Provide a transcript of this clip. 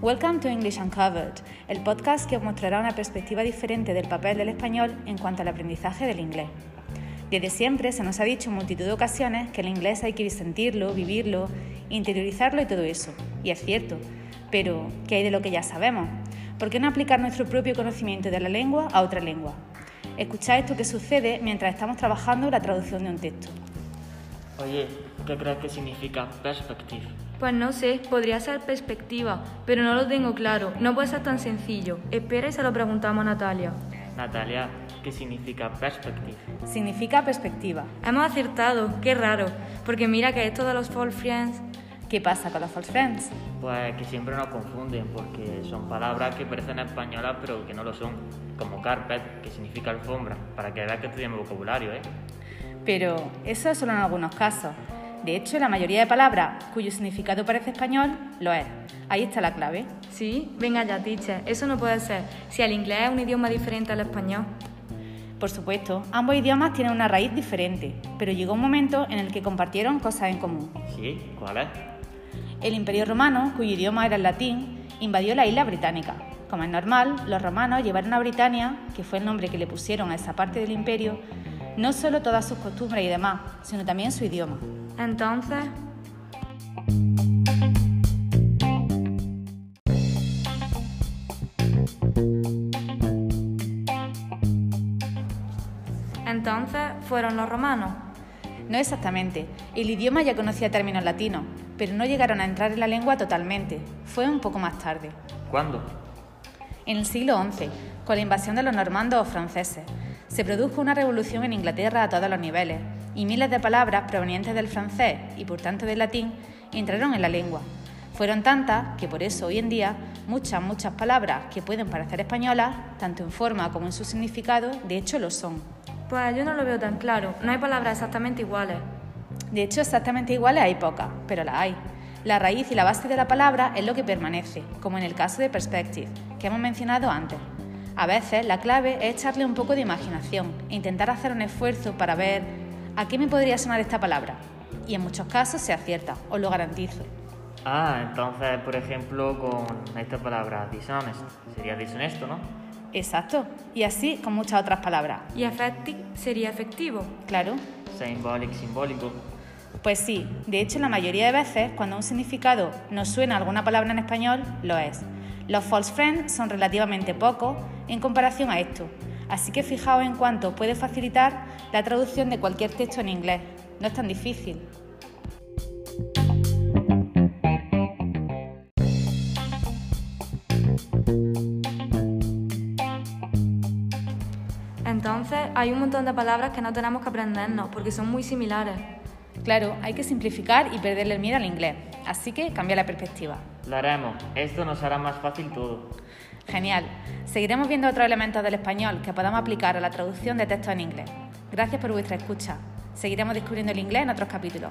Welcome to English Uncovered, el podcast que os mostrará una perspectiva diferente del papel del español en cuanto al aprendizaje del inglés. Desde siempre se nos ha dicho en multitud de ocasiones que el inglés hay que sentirlo, vivirlo, interiorizarlo y todo eso. Y es cierto. Pero, ¿qué hay de lo que ya sabemos? ¿Por qué no aplicar nuestro propio conocimiento de la lengua a otra lengua? Escuchad esto que sucede mientras estamos trabajando la traducción de un texto. Oye, ¿qué crees que significa perspective? Pues no sé, podría ser perspectiva, pero no lo tengo claro. No puede ser tan sencillo. Espera y se lo preguntamos a Natalia. Natalia, ¿qué significa perspective? Significa perspectiva. Hemos acertado, qué raro, porque mira que esto de los false friends... ¿Qué pasa con los false friends? Pues que siempre nos confunden porque son palabras que parecen españolas pero que no lo son, como carpet, que significa alfombra, para que veas que estudiamos vocabulario, ¿eh? Pero eso es solo en algunos casos. De hecho, la mayoría de palabras cuyo significado parece español lo es. Ahí está la clave. Sí, venga ya, teacher, eso no puede ser. Si el inglés es un idioma diferente al español. Por supuesto, ambos idiomas tienen una raíz diferente, pero llegó un momento en el que compartieron cosas en común. ¿Sí? ¿Cuál es? El Imperio Romano, cuyo idioma era el latín, invadió la isla británica. Como es normal, los romanos llevaron a Britania, que fue el nombre que le pusieron a esa parte del imperio, no solo todas sus costumbres y demás, sino también su idioma. Entonces... Entonces fueron los romanos. No exactamente. El idioma ya conocía términos latinos, pero no llegaron a entrar en la lengua totalmente. Fue un poco más tarde. ¿Cuándo? En el siglo XI, con la invasión de los normandos o franceses, se produjo una revolución en Inglaterra a todos los niveles, y miles de palabras provenientes del francés y por tanto del latín entraron en la lengua. Fueron tantas que por eso hoy en día muchas, muchas palabras que pueden parecer españolas, tanto en forma como en su significado, de hecho lo son. Pues yo no lo veo tan claro, no hay palabras exactamente iguales. De hecho, exactamente iguales hay pocas, pero las hay. La raíz y la base de la palabra es lo que permanece, como en el caso de perspective, que hemos mencionado antes. A veces la clave es echarle un poco de imaginación e intentar hacer un esfuerzo para ver a qué me podría sonar esta palabra. Y en muchos casos se acierta, os lo garantizo. Ah, entonces, por ejemplo, con esta palabra dishonest, sería deshonesto, ¿no? Exacto, y así con muchas otras palabras. Y effective sería efectivo. Claro. Symbolic, simbólico. Pues sí, de hecho la mayoría de veces cuando un significado nos suena a alguna palabra en español, lo es. Los false friends son relativamente pocos en comparación a esto, así que fijaos en cuánto puede facilitar la traducción de cualquier texto en inglés. No es tan difícil. Entonces hay un montón de palabras que no tenemos que aprendernos porque son muy similares. Claro, hay que simplificar y perderle el miedo al inglés, así que cambia la perspectiva. Lo haremos, esto nos hará más fácil todo. Genial. Seguiremos viendo otros elementos del español que podamos aplicar a la traducción de textos en inglés. Gracias por vuestra escucha. Seguiremos descubriendo el inglés en otros capítulos.